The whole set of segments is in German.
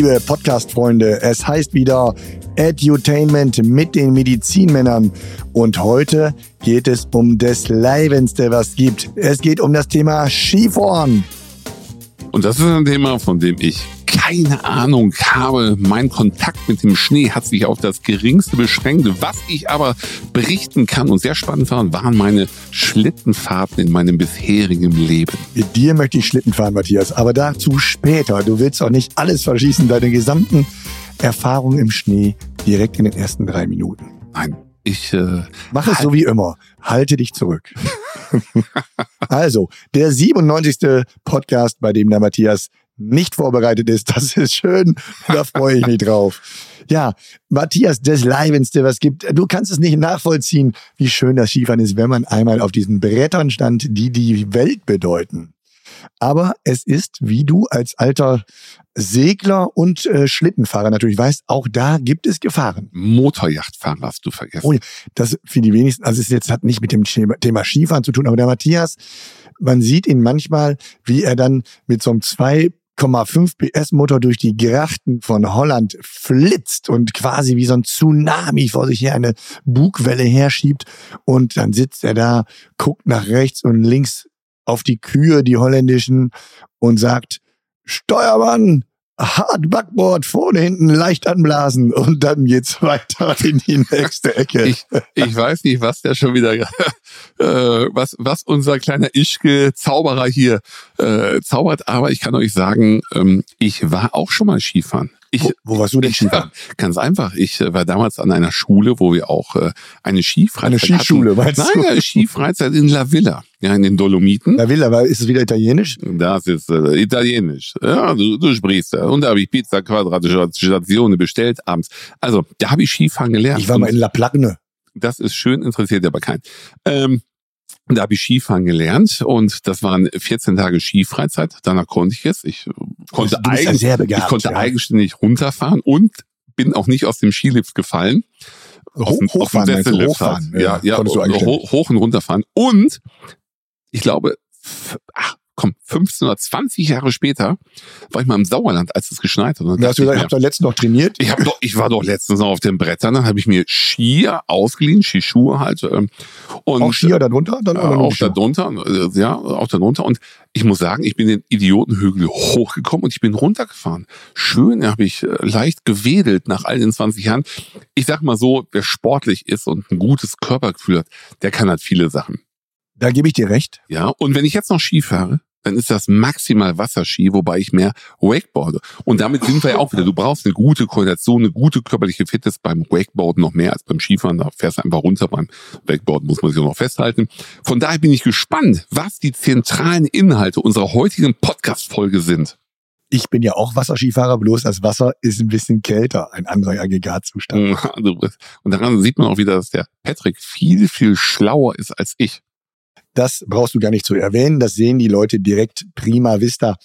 liebe Podcast-Freunde. Es heißt wieder Edutainment mit den Medizinmännern. Und heute geht es um das Leibendste, was gibt. Es geht um das Thema Skifahren. Und das ist ein Thema, von dem ich keine Ahnung habe. Mein Kontakt mit dem Schnee hat sich auf das Geringste beschränkt. Was ich aber berichten kann und sehr spannend war, waren meine Schlittenfahrten in meinem bisherigen Leben. Mit dir möchte ich Schlitten fahren, Matthias, aber dazu später. Du willst auch nicht alles verschießen, deine gesamten Erfahrungen im Schnee direkt in den ersten drei Minuten. Nein, ich äh, mach es so wie immer. Halte dich zurück. also, der 97. Podcast, bei dem der Matthias nicht vorbereitet ist. Das ist schön. Da freue ich mich drauf. Ja, Matthias, das Leibendste, was gibt. Du kannst es nicht nachvollziehen, wie schön das Skifahren ist, wenn man einmal auf diesen Brettern stand, die die Welt bedeuten. Aber es ist, wie du als alter Segler und äh, Schlittenfahrer natürlich weißt, auch da gibt es Gefahren. Motorjachtfahrer hast du vergessen. Oh, das für die wenigsten, also es jetzt hat nicht mit dem Thema Skifahren zu tun, aber der Matthias, man sieht ihn manchmal, wie er dann mit so einem zwei 8,5 PS Motor durch die Grachten von Holland flitzt und quasi wie so ein Tsunami vor sich her eine Bugwelle herschiebt. Und dann sitzt er da, guckt nach rechts und links auf die Kühe, die holländischen, und sagt, Steuermann, hart Backboard, vorne, hinten leicht anblasen und dann geht's weiter in die nächste Ecke. Ich, ich weiß nicht, was der schon wieder, äh, was, was unser kleiner Ischke Zauberer hier äh, zaubert, aber ich kann euch sagen, ähm, ich war auch schon mal Skifahren. Ich, wo, wo warst du denn Skifahren? Ganz einfach. Ich äh, war damals an einer Schule, wo wir auch äh, eine Skifreizeit Eine Skischule, hatten. meinst Nein, du? eine Skifreizeit in La Villa, ja, in den Dolomiten. La Villa, aber ist es wieder italienisch? Das ist äh, italienisch. Ja, du, du sprichst. Ja. Und da habe ich Pizza quadratische Station bestellt abends. Also, da habe ich Skifahren gelernt. Ich war mal in La Plagne. Das ist schön, interessiert aber keinen. Ähm, da habe ich Skifahren gelernt und das waren 14 Tage Skifreizeit. Danach konnte ich es. Ich konnte, ja eigen, sehr begabt, ich konnte ja. eigenständig runterfahren und bin auch nicht aus dem Skilift gefallen. Hoch, dem hochfahren, hochfahren. halt. Ja, ja, eigenständig. hoch, hoch und runterfahren. Und ich glaube, ach, komm, 15 oder 20 Jahre später war ich mal im Sauerland, als es geschneit hat. Da hast du gesagt, ich habe doch letztens noch trainiert. ich, hab doch, ich war doch letztens noch auf den Brettern, dann habe ich mir Skier ausgeliehen, Skischuhe halt. Ähm, und Auch Skier darunter? Dann äh, auch darunter, äh, ja, auch darunter. Und ich muss sagen, ich bin den Idiotenhügel hochgekommen und ich bin runtergefahren. Schön habe ich äh, leicht gewedelt nach all den 20 Jahren. Ich sag mal so, wer sportlich ist und ein gutes Körpergefühl hat, der kann halt viele Sachen. Da gebe ich dir recht. Ja, und wenn ich jetzt noch Ski fahre, dann ist das maximal Wasserski, wobei ich mehr Wakeboarde. Und damit sind wir ja auch wieder. Du brauchst eine gute Koordination, eine gute körperliche Fitness beim Wakeboarden noch mehr als beim Skifahren. Da fährst du einfach runter. Beim Wakeboarden muss man sich auch noch festhalten. Von daher bin ich gespannt, was die zentralen Inhalte unserer heutigen Podcast-Folge sind. Ich bin ja auch Wasserskifahrer, bloß das Wasser ist ein bisschen kälter, ein anderer Aggregatzustand. Und daran sieht man auch wieder, dass der Patrick viel, viel schlauer ist als ich. Das brauchst du gar nicht zu erwähnen, das sehen die Leute direkt prima vista.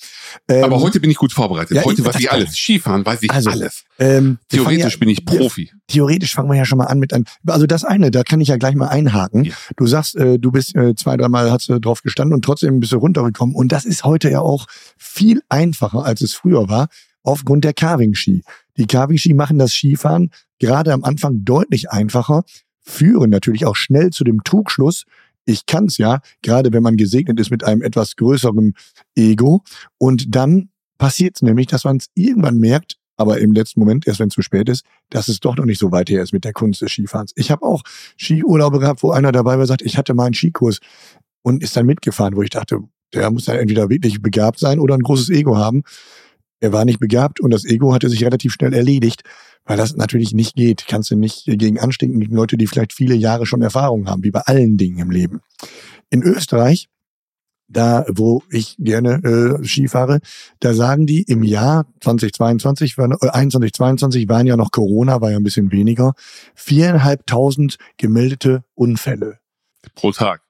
Ähm, Aber heute bin ich gut vorbereitet. ja, heute ich- weiß ich alles. Skifahren weiß ich Also, alles. ähm, Theoretisch ja, bin ich Profi. Theoretisch fangen wir ja schon mal an mit einem. Also das eine, da kann ich ja gleich mal einhaken. Ja. Du sagst, äh, du bist äh, zwei, dreimal hast du drauf gestanden und trotzdem bist du runtergekommen. Und das ist heute ja auch viel einfacher, als es früher war, aufgrund der Carving-Ski. Die Carving-Ski machen das Skifahren gerade am Anfang deutlich einfacher, führen natürlich auch schnell zu dem Trugschluss, ich kann's ja, gerade wenn man gesegnet ist mit einem etwas größeren Ego. Und dann passiert es nämlich, dass man es irgendwann merkt, aber im letzten Moment, erst wenn es zu spät ist, dass es doch noch nicht so weit her ist mit der Kunst des Skifahrens. Ich habe auch Skiurlaube gehabt, wo einer dabei war, sagt, ich hatte mal einen Skikurs und ist dann mitgefahren, wo ich dachte, der muss dann entweder wirklich begabt sein oder ein großes Ego haben. Er war nicht begabt und das Ego hatte sich relativ schnell erledigt, weil das natürlich nicht geht. Kannst du nicht gegen anstinken, gegen Leute, die vielleicht viele Jahre schon Erfahrung haben, wie bei allen Dingen im Leben. In Österreich, da wo ich gerne äh, Ski fahre, da sagen die im Jahr 2022, waren, äh, 21, 22 waren ja noch Corona, war ja ein bisschen weniger, viereinhalbtausend gemeldete Unfälle. Pro Tag.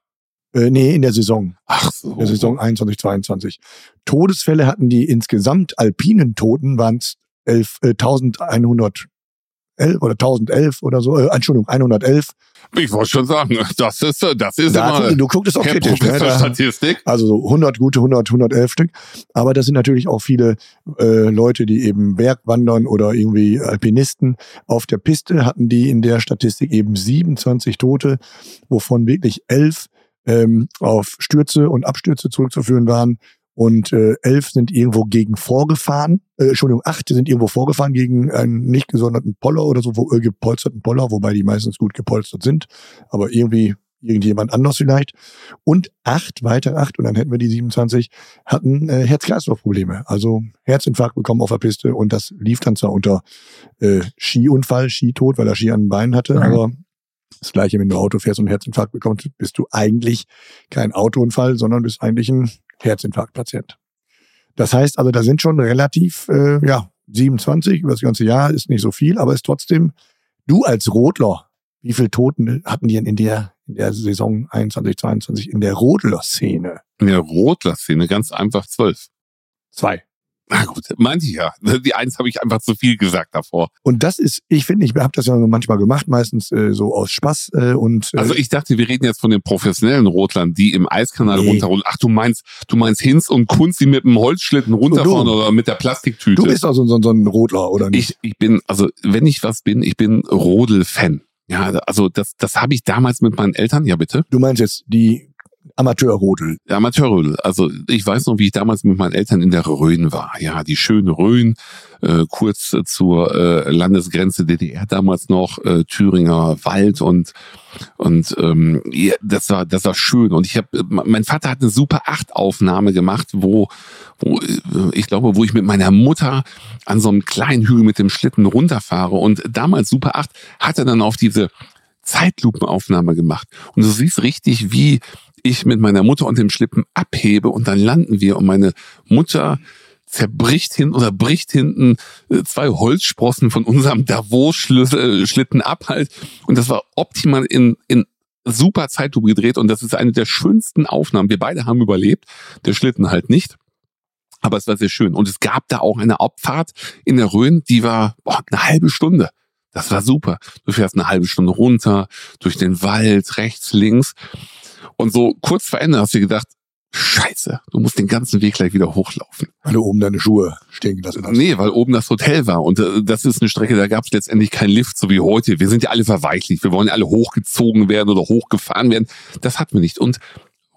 Äh, nee, in der Saison. Ach so. In der Saison 21, 22. Todesfälle hatten die insgesamt alpinen Toten waren es 11, äh, 1100 11 oder 1011 oder so, äh, Entschuldigung, 111. Ich wollte schon sagen, das ist, das ist Da, immer du guckst es auch Herr kritisch. Ne? Da, Statistik. also so 100 gute, 100, 111 Stück. Aber das sind natürlich auch viele äh, Leute, die eben Bergwandern oder irgendwie Alpinisten. Auf der Piste hatten die in der Statistik eben 27 Tote, wovon wirklich 11 ähm, auf Stürze und Abstürze zurückzuführen waren. Und äh, elf sind irgendwo gegen vorgefahren, äh, Entschuldigung, acht sind irgendwo vorgefahren gegen einen nicht gesonderten Poller oder so, wo, äh, gepolsterten Poller, wobei die meistens gut gepolstert sind, aber irgendwie irgendjemand anders vielleicht. Und acht, weitere acht, und dann hätten wir die 27, hatten äh, Herz-Kreislauf-Probleme. Also Herzinfarkt bekommen auf der Piste und das lief dann zwar unter äh, Skiunfall, Skitod, weil er Ski an den Beinen hatte, Mhm. aber das gleiche, wenn du Auto fährst und einen Herzinfarkt bekommst, bist du eigentlich kein Autounfall, sondern bist eigentlich ein Herzinfarktpatient. Das heißt also, da sind schon relativ, äh, ja, 27 über das ganze Jahr ist nicht so viel, aber ist trotzdem, du als Rodler, wie viele Toten hatten die denn in der, in der Saison 21, 22 in der Rodler-Szene? In der Rotler-Szene ganz einfach zwölf. Zwei. Na gut, meinte ich ja. Die eins habe ich einfach zu viel gesagt davor. Und das ist, ich finde, ich habe das ja manchmal gemacht, meistens äh, so aus Spaß äh, und äh, Also ich dachte, wir reden jetzt von den professionellen Rotlern, die im Eiskanal Nee. runterrollen. Ach, du meinst, du meinst Hinz und Kunz, die mit dem Holzschlitten runterfahren oder mit der Plastiktüte. du bist auch so, so, so ein Rodler, oder nicht? ich, ich bin, also wenn ich was bin, ich bin Rodel-Fan. Ja, also das, das habe ich damals mit meinen Eltern, ja bitte, Du meinst jetzt die Amateurrodel. Amateurrödel. Also ich weiß noch, wie ich damals mit meinen Eltern in der Rhön war. Ja, die schöne Rhön, äh, kurz zur äh, Landesgrenze DDR damals noch, äh, Thüringer Wald und und ähm, ja, das war das war schön. Und ich habe, mein Vater hat eine Super 8 Aufnahme gemacht, wo wo äh, ich glaube, wo ich mit meiner Mutter an so einem kleinen Hügel mit dem Schlitten runterfahre. Und damals Super 8 hat er dann auf diese Zeitlupenaufnahme gemacht. Und du siehst richtig, wie ich mit meiner Mutter und dem Schlitten abhebe und dann landen wir und meine Mutter zerbricht hin oder bricht hinten äh, zwei Holzsprossen von unserem Davos-Schlitten ab halt. Und das war optimal in, in super Zeitlupe gedreht und das ist eine der schönsten Aufnahmen. Wir beide haben überlebt, der Schlitten halt nicht. Aber es war sehr schön. Und es gab da auch eine Abfahrt in der Rhön, die war boah, eine halbe Stunde. Das war super. Du fährst eine halbe Stunde runter, durch den Wald, rechts, links. Und so kurz vor Ende hast du gedacht, scheiße, du musst den ganzen Weg gleich wieder hochlaufen. Weil du oben deine Schuhe stehen gelassen hast. Nee, weil oben das Hotel war. Und äh, das ist eine Strecke, da gab es letztendlich keinen Lift, so wie heute. Wir sind ja alle verweichlicht. Wir wollen ja alle hochgezogen werden oder hochgefahren werden. Das hatten wir nicht. Und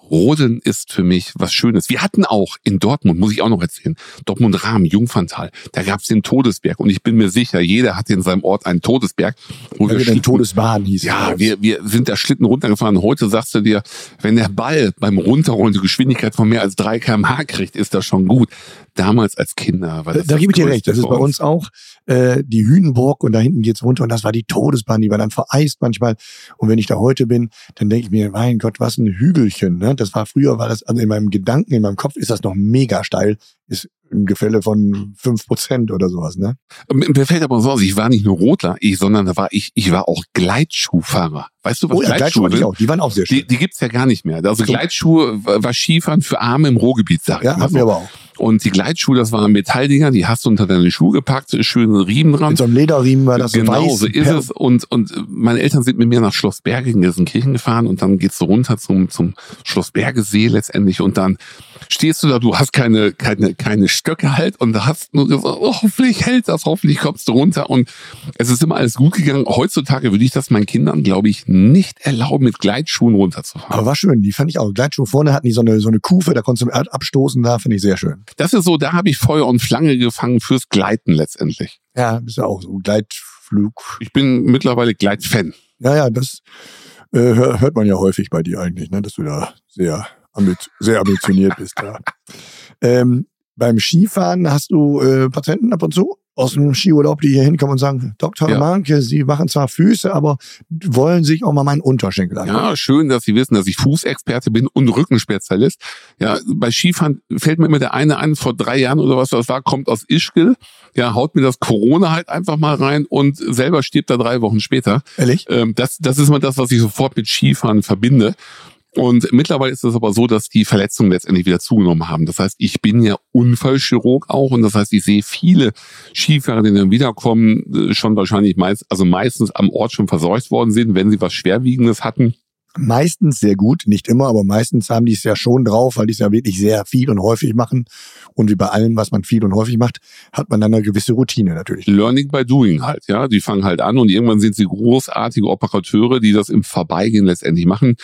Rodeln ist für mich was Schönes. Wir hatten auch in Dortmund, muss ich auch noch erzählen, Dortmund-Rahmen, Jungferntal, da gab es den Todesberg. Und ich bin mir sicher, jeder hat in seinem Ort einen Todesberg. Wo Weil wir Schlitten- Todesbahn hieß. ja, wir, wir sind da Schlitten runtergefahren. Heute sagst du dir, wenn der Ball beim Runterrollen die Geschwindigkeit von mehr als 3 kmh kriegt, ist das schon gut. Damals als Kinder war Da, das da das gebe ich dir recht. Das ist bei uns auch äh, die Hühnenburg und da hinten geht's runter und das war die Todesbahn, die war dann vereist manchmal. Und wenn ich da heute bin, dann denke ich mir, mein Gott, was ein Hügelchen. Ne? Das war früher, war das, also in meinem Gedanken, in meinem Kopf ist das noch mega steil. Ist ein Gefälle von fünf Prozent oder sowas. Ne? Mir fällt aber so aus, ich war nicht nur Rotler, ich, sondern da war ich, ich war auch Gleitschuhfahrer. Weißt du, was Oh ja, Gleitschuhe sind? auch. Die waren auch sehr schön. Die, die gibt's ja gar nicht mehr. Also So. Gleitschuhe war Skifahren für Arme im Ruhrgebiet, sag ich ja, mal hatten wir aber auch. Und die Gleitschuhe, das waren Metalldinger, die hast du unter deine Schuhe gepackt, schöne Riemen dran. Mit so einem Lederriemen war das so genau, weiß. so ist per- es. Und, und meine Eltern sind mit mir nach Schloss Berge in Gelsenkirchen gefahren und dann geht's so runter zum, zum Schloss Bergesee letztendlich und dann stehst du da, du hast keine, keine, keine Stöcke halt und da hast nur gesagt, oh, hoffentlich hält das, hoffentlich kommst du runter und es ist immer alles gut gegangen. Heutzutage würde ich das meinen Kindern, glaube ich, nicht erlauben, mit Gleitschuhen runterzufahren. Aber war schön, die fand ich auch. Gleitschuhe vorne hatten die so eine, so eine Kufe, da konntest du abstoßen, da finde ich sehr schön. Das ist so, da habe ich Feuer und Flange gefangen fürs Gleiten letztendlich. Ja, ist ja auch so. Gleitflug. Ich bin mittlerweile Gleitfan. Ja, ja, das äh, hör- hört man ja häufig bei dir eigentlich, ne, dass du da sehr, sehr ambitioniert bist. Ja. Ähm, beim Skifahren hast du äh, Patienten ab und zu aus dem Skiurlaub, die hier hinkommen und sagen, Dr. Ja. Manke, Sie machen zwar Füße, aber wollen sich auch mal meinen Unterschenkel angucken. Ja, schön, dass Sie wissen, dass ich Fußexperte bin und Rückenspezialist. Ja, bei Skifahren fällt mir immer der eine an, vor drei Jahren oder was das war, kommt aus Ischgl, ja, haut mir das Corona halt einfach mal rein und selber stirbt da drei Wochen später. Ehrlich? Ähm, das, das ist mal das, was ich sofort mit Skifahren verbinde. Und mittlerweile ist es aber so, dass die Verletzungen letztendlich wieder zugenommen haben. Das heißt, ich bin ja Unfallchirurg auch und das heißt, ich sehe viele Skifahrer, die dann wiederkommen, äh, schon wahrscheinlich meist, also meistens am Ort schon verseucht worden sind, wenn sie was Schwerwiegendes hatten meistens sehr gut, nicht immer, aber meistens haben die es ja schon drauf, weil die es ja wirklich sehr viel und häufig machen. Und wie bei allem, was man viel und häufig macht, hat man dann eine gewisse Routine natürlich. Learning by doing halt, ja. Die fangen halt an und irgendwann sind sie großartige Operateure, die das im Vorbeigehen letztendlich machen.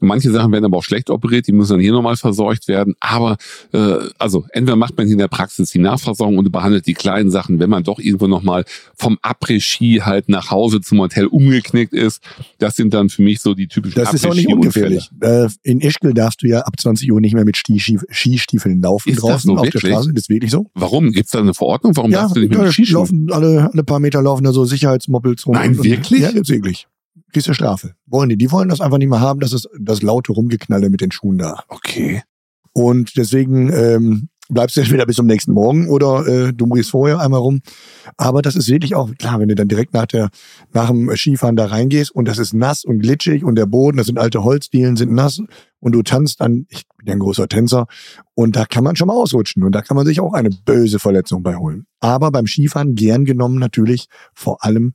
Manche Sachen werden aber auch schlecht operiert, die müssen dann hier nochmal verseucht werden. Aber äh, also entweder macht man in der Praxis die Nachversorgung und behandelt die kleinen Sachen, wenn man doch irgendwo nochmal vom Après-Ski halt nach Hause zum Hotel umgeknickt ist. Das sind dann für mich so die typischen Das ist auch nicht ungefährlich. Äh, in Ischgl darfst du ja ab 20 Uhr nicht mehr mit Skistiefeln laufen ist draußen so, auf der Straße. Das ist wirklich so. Warum? Gibt es da eine Verordnung? Warum ja, darfst du nicht mehr mit Skistiefeln? laufen alle, alle paar Meter laufen da so Sicherheitsmoppels rum. Nein, wirklich? Ja, gibt's wirklich kriegst du Strafe. Wollen die. Die wollen das einfach nicht mehr haben, dass es das laute Rumgeknalle mit den Schuhen da. Okay. Und deswegen ähm, bleibst du entweder bis zum nächsten Morgen oder äh, du brichst vorher einmal rum. Aber das ist wirklich auch, klar, wenn du dann direkt nach, der, nach dem Skifahren da reingehst und das ist nass und glitschig und der Boden, das sind alte Holzdielen, sind nass und du tanzt dann, ich bin ja ein großer Tänzer und da kann man schon mal ausrutschen und da kann man sich auch eine böse Verletzung bei holen. Aber beim Skifahren gern genommen natürlich vor allem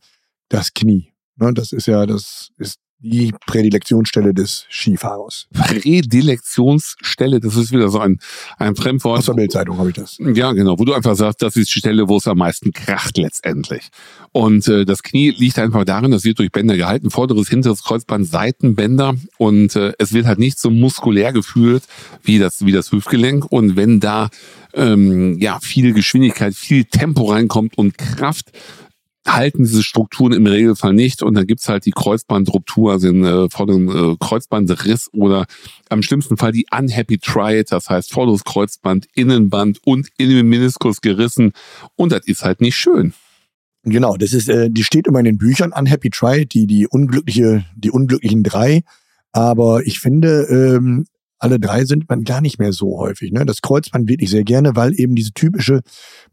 das Knie. Ne, das ist ja, das ist die Prädilektionsstelle des Skifahrers. Prädilektionsstelle, das ist wieder so ein, ein Fremdwort. Aus der Bildzeitung habe ich das. Ja, genau, wo du einfach sagst, das ist die Stelle, wo es am meisten kracht letztendlich. Und äh, das Knie liegt einfach darin, das wird durch Bänder gehalten, vorderes, hinteres Kreuzband, Seitenbänder und äh, es wird halt nicht so muskulär gefühlt wie das, wie das Hüftgelenk. Und wenn da ähm, ja viel Geschwindigkeit, viel Tempo reinkommt und Kraft, halten diese Strukturen im Regelfall nicht und dann gibt's halt die Kreuzbandruptur, also den äh, vorderen äh, Kreuzbandriss oder am schlimmsten Fall die Unhappy Triad, das heißt vorderes Kreuzband, Innenband und Innenmeniskus gerissen und das ist halt nicht schön. Genau, das ist, äh, die steht immer in den Büchern Unhappy Triad, die die unglückliche, die unglücklichen drei. Aber ich finde, ähm, alle drei sind man gar nicht mehr so häufig. Ne? Das Kreuzband wirklich sehr gerne, weil eben diese typische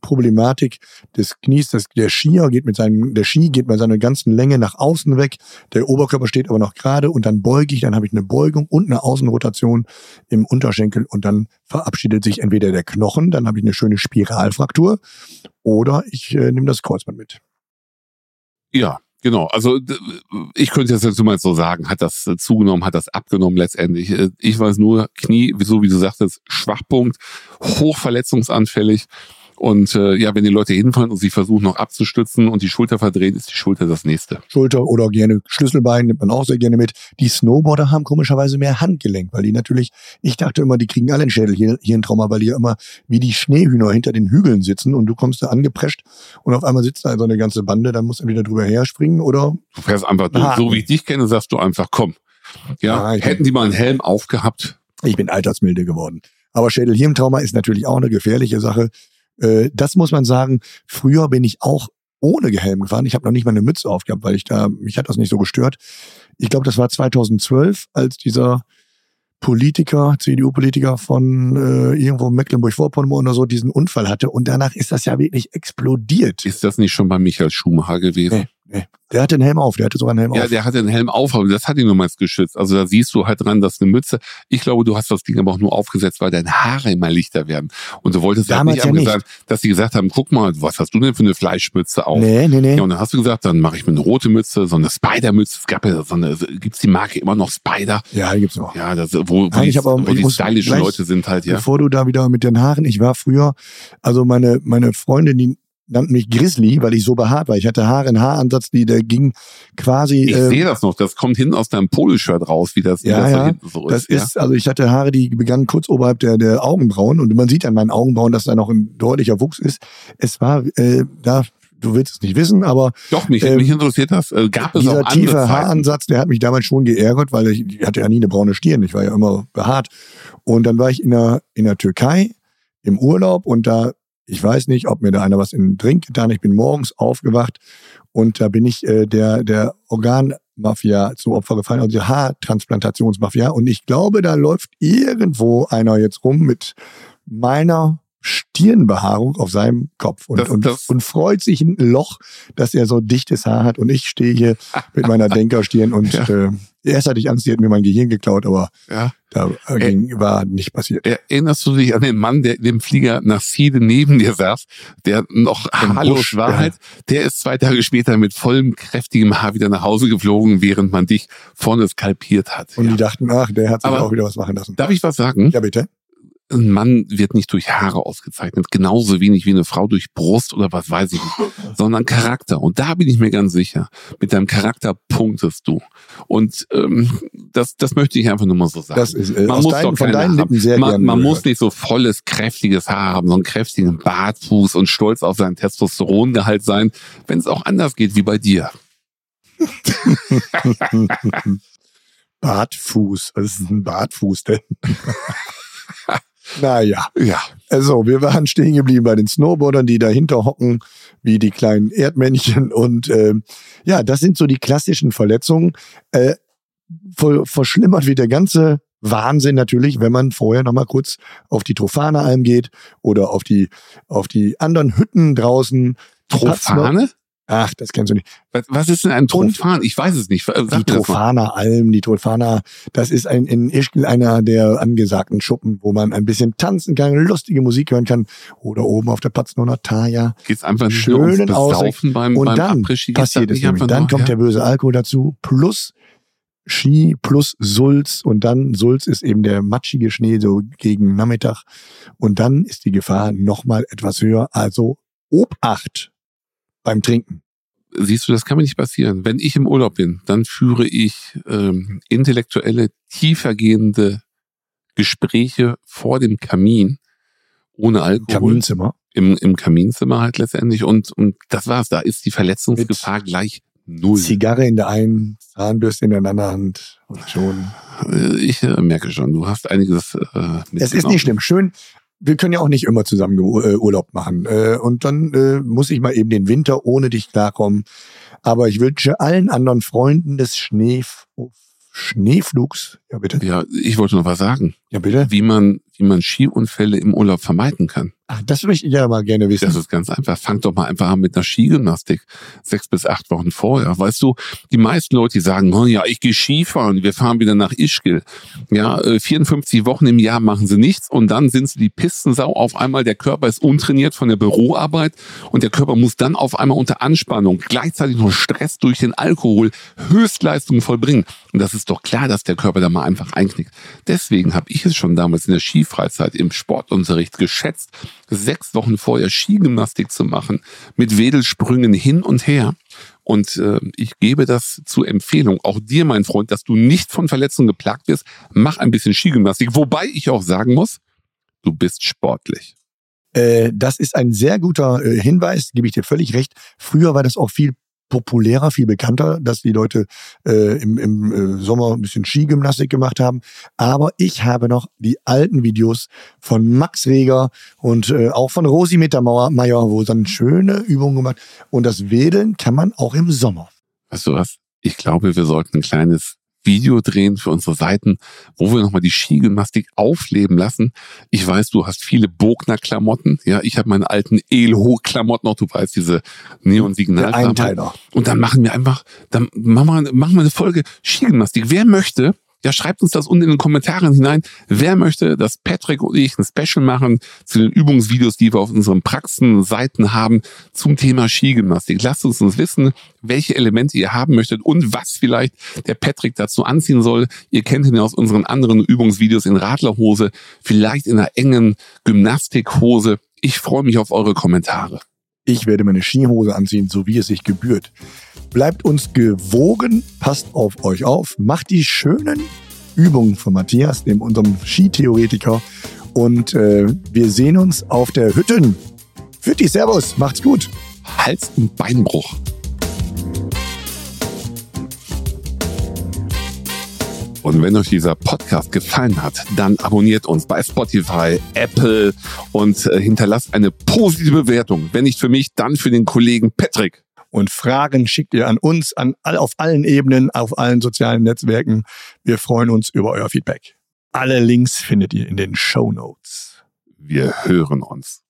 Problematik des Knies, das, der Skier geht mit seinem, der Ski geht mit seiner ganzen Länge nach außen weg, der Oberkörper steht aber noch gerade und dann beuge ich, dann habe ich eine Beugung und eine Außenrotation im Unterschenkel und dann verabschiedet sich entweder der Knochen, dann habe ich eine schöne Spiralfraktur oder ich äh, nehme das Kreuzband mit. Ja, Genau, also ich könnte jetzt jetzt mal so sagen, hat das äh, zugenommen, hat das abgenommen letztendlich. Äh, ich weiß nur, Knie, so wie du sagtest, Schwachpunkt, hochverletzungsanfällig. Und äh, ja, wenn die Leute hinfallen und sie versuchen noch abzustützen und die Schulter verdreht, ist die Schulter das nächste. Schulter oder gerne Schlüsselbein nimmt man auch sehr gerne mit. Die Snowboarder haben komischerweise mehr Handgelenk, weil die natürlich, ich dachte immer, die kriegen alle einen Schädel hier, hier ein Trauma, weil die ja immer wie die Schneehühner hinter den Hügeln sitzen und du kommst da angeprescht und auf einmal sitzt da so eine ganze Bande, dann musst du entweder drüber herspringen oder. Du fährst einfach, du, so wie ich dich kenne, sagst du einfach, komm. Ja, ja hätten die mal einen Helm aufgehabt. Ich bin altersmilde geworden. Aber Schädelhirntrauma ist natürlich auch eine gefährliche Sache. Äh, das muss man sagen. Früher bin ich auch ohne Helm gefahren. Ich habe noch nicht mal eine Mütze aufgehabt, weil ich da, mich hat das nicht so gestört. Ich glaube, das war 2012, als dieser Politiker, CDU-Politiker von äh, irgendwo Mecklenburg-Vorpommern oder so diesen Unfall hatte. Und danach ist das ja wirklich explodiert. Ist das nicht schon bei Michael Schumacher gewesen? Nee. Nee. Der hatte einen Helm auf, der hatte sogar einen Helm ja, auf. Ja, der hatte einen Helm auf, aber das hat ihn nochmals geschützt. Also da siehst du halt dran, dass eine Mütze, ich glaube, du hast das Ding aber auch nur aufgesetzt, weil deine Haare immer lichter werden. Und du wolltest Damals halt nicht ja gesagt, dass sie gesagt haben, guck mal, was hast du denn für eine Fleischmütze auf? Nee, nee, nee. Ja, und dann hast du gesagt, dann mache ich mir eine rote Mütze, so eine Spider-Mütze. Es gab ja so eine, gibt's die Marke immer noch Spider? Ja, die gibt's noch. Ja, das, wo, wo Nein, die, aber, wo die stylischen Leute sind halt, ja. Bevor du da wieder mit den Haaren, ich war früher, also meine, meine Freundin, die nannten mich Grizzly, weil ich so behaart war. Ich hatte Haare, einen Haaransatz, die der ging quasi. Ich äh, sehe das noch. Das kommt hinten aus deinem Poloshirt raus, wie das, ja, wie das ja, da hinten so das ist. Das ist, also ich hatte Haare, die begannen kurz oberhalb der, der Augenbrauen und man sieht an meinen Augenbrauen, dass da noch ein deutlicher Wuchs ist. Es war äh, da. Du willst es nicht wissen, aber doch mich, ähm, mich interessiert das. Äh, gab es dieser auch tiefe Zeiten? Haaransatz, der hat mich damals schon geärgert, weil ich, ich hatte ja nie eine braune Stirn. Ich war ja immer behaart. Und dann war ich in der in der Türkei im Urlaub und da ich weiß nicht, ob mir da einer was in den Drink getan. Ich bin morgens aufgewacht und da bin ich äh, der, der Organmafia zum Opfer gefallen, also Haartransplantationsmafia. Und ich glaube, da läuft irgendwo einer jetzt rum mit meiner Stirnbehaarung auf seinem Kopf und, Das- und, das- und freut sich ein Loch, dass er so dichtes Haar hat und ich stehe hier mit meiner Denkerstirn und Ja. äh, erst hatte ich Angst, die hätten mir mein Gehirn geklaut, aber Ja. da ging, war nicht passiert. Erinnerst du dich an den Mann, der dem Flieger nach Siede neben dir saß, der noch haarlos Busch, war ja. halt? Der ist zwei Tage später mit vollem, kräftigem Haar wieder nach Hause geflogen, während man dich vorne skalpiert hat. Und Ja. die dachten, ach, der hat sich Aber- auch wieder was machen lassen. Darf ich was sagen? Ja, bitte. Ein Mann wird nicht durch Haare ausgezeichnet, genauso wenig wie eine Frau durch Brust oder was weiß ich nicht, sondern Charakter. Und da bin ich mir ganz sicher, mit deinem Charakter punktest du. Und ähm, das, das möchte ich einfach nur mal so sagen. Das ist äh, Man muss deinen, doch von deinen. Lippen sehr man, man muss nicht so volles, kräftiges Haar haben, so einen kräftigen Bartfuß und stolz auf seinen Testosterongehalt sein, wenn es auch anders geht wie bei dir. Bartfuß. Was ist ein Bartfuß denn? naja. Ja. Also, wir waren stehen geblieben bei den Snowboardern, die dahinter hocken, wie die kleinen Erdmännchen. Und ähm, ja, das sind so die klassischen Verletzungen. Äh, ver verschlimmert wird der ganze Wahnsinn natürlich, wenn man vorher nochmal kurz auf die Trophane-Alm geht oder auf die, auf die anderen Hütten draußen. Trophane? Ach, das kennst du nicht. Was, was ist denn ein Trophan? Ich weiß es nicht. Sag Die. Trophana Alm, die Trophana, das ist ein, in Ischgl einer der angesagten Schuppen, wo man ein bisschen tanzen kann, lustige Musik hören kann. Oder oben auf der Patznoner. Geht's einfach Schönen Ausblick. Besaufen beim, Und beim dann passiert es nämlich. Dann nur- kommt ja? der böse Alkohol dazu, plus Ski, plus Sulz. Und dann, Sulz ist eben der matschige Schnee so gegen Nachmittag. Und dann ist die Gefahr nochmal etwas höher. Also Obacht beim Trinken. Siehst du, das kann mir nicht passieren. Wenn ich im Urlaub bin, dann führe ich ähm, intellektuelle, tiefergehende Gespräche vor dem Kamin, ohne Alkohol. Kaminzimmer. Im, Im Kaminzimmer halt letztendlich. Und, und das war's. Da ist die Verletzungsgefahr gleich null. Zigarre in der einen, Zahnbürste in der anderen Hand. Und schon. Äh, Ich äh, merke schon, du hast einiges äh, Es ist nicht schlimm. Schön. Wir können ja auch nicht immer zusammen äh, Urlaub machen. Äh, Und dann äh, muss ich mal eben den Winter ohne dich klarkommen. Aber ich wünsche allen anderen Freunden des Schneef Schneeflugs, ja bitte, Ja, ich wollte noch was sagen. Ja bitte. Wie man, wie man Skiunfälle im Urlaub vermeiden kann. Ach, das möchte ich ja mal gerne wissen. Das ist ganz einfach. Fang doch mal einfach an mit einer Skigymnastik. Sechs bis acht Wochen vorher. Weißt du, die meisten Leute, die sagen, oh ja, ich gehe Skifahren, wir fahren wieder nach Ischgl. Ja, äh, 54 Wochen im Jahr machen sie nichts und dann sind sie die Pistensau. Auf einmal der Körper ist untrainiert von der Büroarbeit und der Körper muss dann auf einmal unter Anspannung, gleichzeitig noch Stress durch den Alkohol, Höchstleistungen vollbringen. Und das ist doch klar, dass der Körper da mal einfach einknickt. Deswegen habe ich es schon damals in der Skifreizeit im Sportunterricht geschätzt, sechs Wochen vorher Skigymnastik zu machen, mit Wedelsprüngen hin und her. Und äh, ich gebe das zur Empfehlung, auch dir, mein Freund, dass du nicht von Verletzungen geplagt wirst. Mach ein bisschen Skigymnastik. Wobei ich auch sagen muss, du bist sportlich. Äh, das ist ein sehr guter äh, Hinweis, gebe ich dir völlig recht. Früher war das auch viel populärer, viel bekannter, dass die Leute äh, im, im äh, Sommer ein bisschen Skigymnastik gemacht haben. Aber ich habe noch die alten Videos von Max Reger und äh, auch von Rosi Mittermeier, wo dann schöne Übungen gemacht. Und das Wedeln kann man auch im Sommer. Weißt du was? Ich glaube, wir sollten ein kleines Video drehen für unsere Seiten, wo wir nochmal die Skigymnastik aufleben lassen. Ich weiß, du hast viele Bogner-Klamotten. Ja, ich habe meine alten Elho-Klamotten noch. Du weißt, diese. Einteiler. Und dann machen wir einfach, dann machen wir, machen wir eine Folge Skigymnastik. Wer möchte, ja, schreibt uns das unten in den Kommentaren hinein. Wer möchte, dass Patrick und ich ein Special machen zu den Übungsvideos, die wir auf unseren Praxenseiten haben zum Thema Skigymnastik? Lasst uns uns wissen, welche Elemente ihr haben möchtet und was vielleicht der Patrick dazu anziehen soll. Ihr kennt ihn ja aus unseren anderen Übungsvideos in Radlerhose, vielleicht in einer engen Gymnastikhose. Ich freue mich auf eure Kommentare. Ich werde meine Skihose anziehen, so wie es sich gebührt. Bleibt uns gewogen, passt auf euch auf, macht die schönen Übungen von Matthias, dem unserem Skitheoretiker. Und äh, wir sehen uns auf der Hütten. Fütti, Servus, macht's gut. Hals- und Beinbruch. Und wenn euch dieser Podcast gefallen hat, dann abonniert uns bei Spotify, Apple und äh, hinterlasst eine positive Bewertung. Wenn nicht für mich, dann für den Kollegen Patrick. Und Fragen schickt ihr an uns, an auf allen Ebenen, auf allen sozialen Netzwerken. Wir freuen uns über euer Feedback. Alle Links findet ihr in den Show Notes. Wir hören uns.